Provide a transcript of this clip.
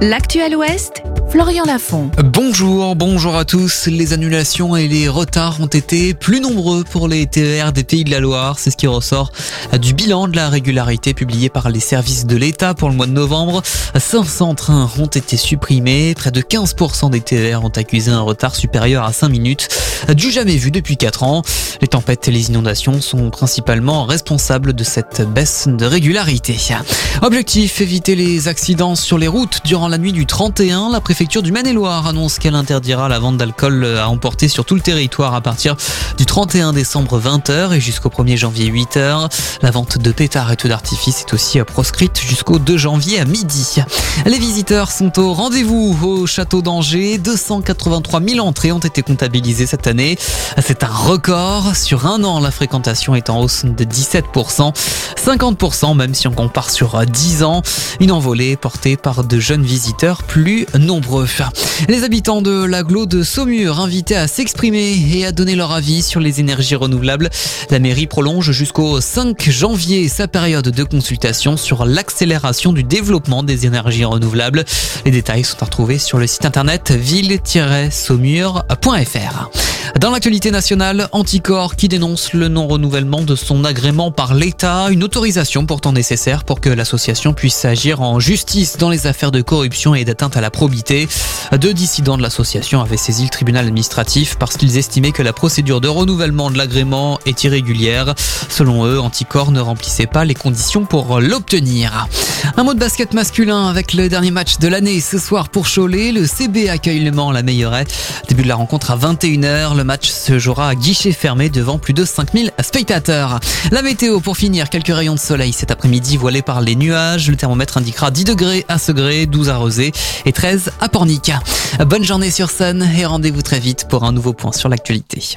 L'actuel Ouest, Bonjour, bonjour à tous. Les annulations et les retards ont été plus nombreux pour les TER des Pays de la Loire. C'est ce qui ressort du bilan de la régularité publié par les services de l'État pour le mois de novembre. 500 trains ont été supprimés. Près de 15% des TER ont accusé un retard supérieur à 5 minutes. Du jamais vu depuis 4 ans. Les tempêtes et les inondations sont principalement responsables de cette baisse de régularité. Objectif, éviter les accidents sur les routes durant la nuit du 31. La préfecture préfecture du Maine-et-Loire annonce qu'elle interdira la vente d'alcool à emporter sur tout le territoire à partir du 31 décembre 20h et jusqu'au 1er janvier 8h. La vente de pétards et tout d'artifice est aussi proscrite jusqu'au 2 janvier à midi. Les visiteurs sont au rendez-vous au château d'Angers. 283 000 entrées ont été comptabilisées cette année. C'est un record. Sur un an, la fréquentation est en hausse de 17%, 50% même si on compare sur 10 ans. Une envolée portée par de jeunes visiteurs plus nombreux. Les habitants de l'agglo de Saumur invités à s'exprimer et à donner leur avis sur les énergies renouvelables. La mairie prolonge jusqu'au 5 janvier sa période de consultation sur l'accélération du développement des énergies renouvelables. Les détails sont à retrouver sur le site internet ville-saumur.fr. Dans l'actualité nationale, Anticor qui dénonce le non-renouvellement de son agrément par l'État, une autorisation pourtant nécessaire pour que l'association puisse agir en justice dans les affaires de corruption et d'atteinte à la probité. Deux dissidents de l'association avaient saisi le tribunal administratif parce qu'ils estimaient que la procédure de renouvellement de l'agrément est irrégulière. Selon eux, Anticor ne remplissait pas les conditions pour l'obtenir. Un mot de basket masculin avec le dernier match de l'année ce soir pour Cholet. Le CB accueille le Mans la meilleure. Début de la rencontre à 21h. Le match se jouera à guichet fermé devant plus de 5000 spectateurs. La météo pour finir, quelques rayons de soleil cet après-midi voilés par les nuages. Le thermomètre indiquera 10 degrés à Segré, 12 à Rosé et 13 à Pornic. Bonne journée sur Sun et rendez-vous très vite pour un nouveau point sur l'actualité.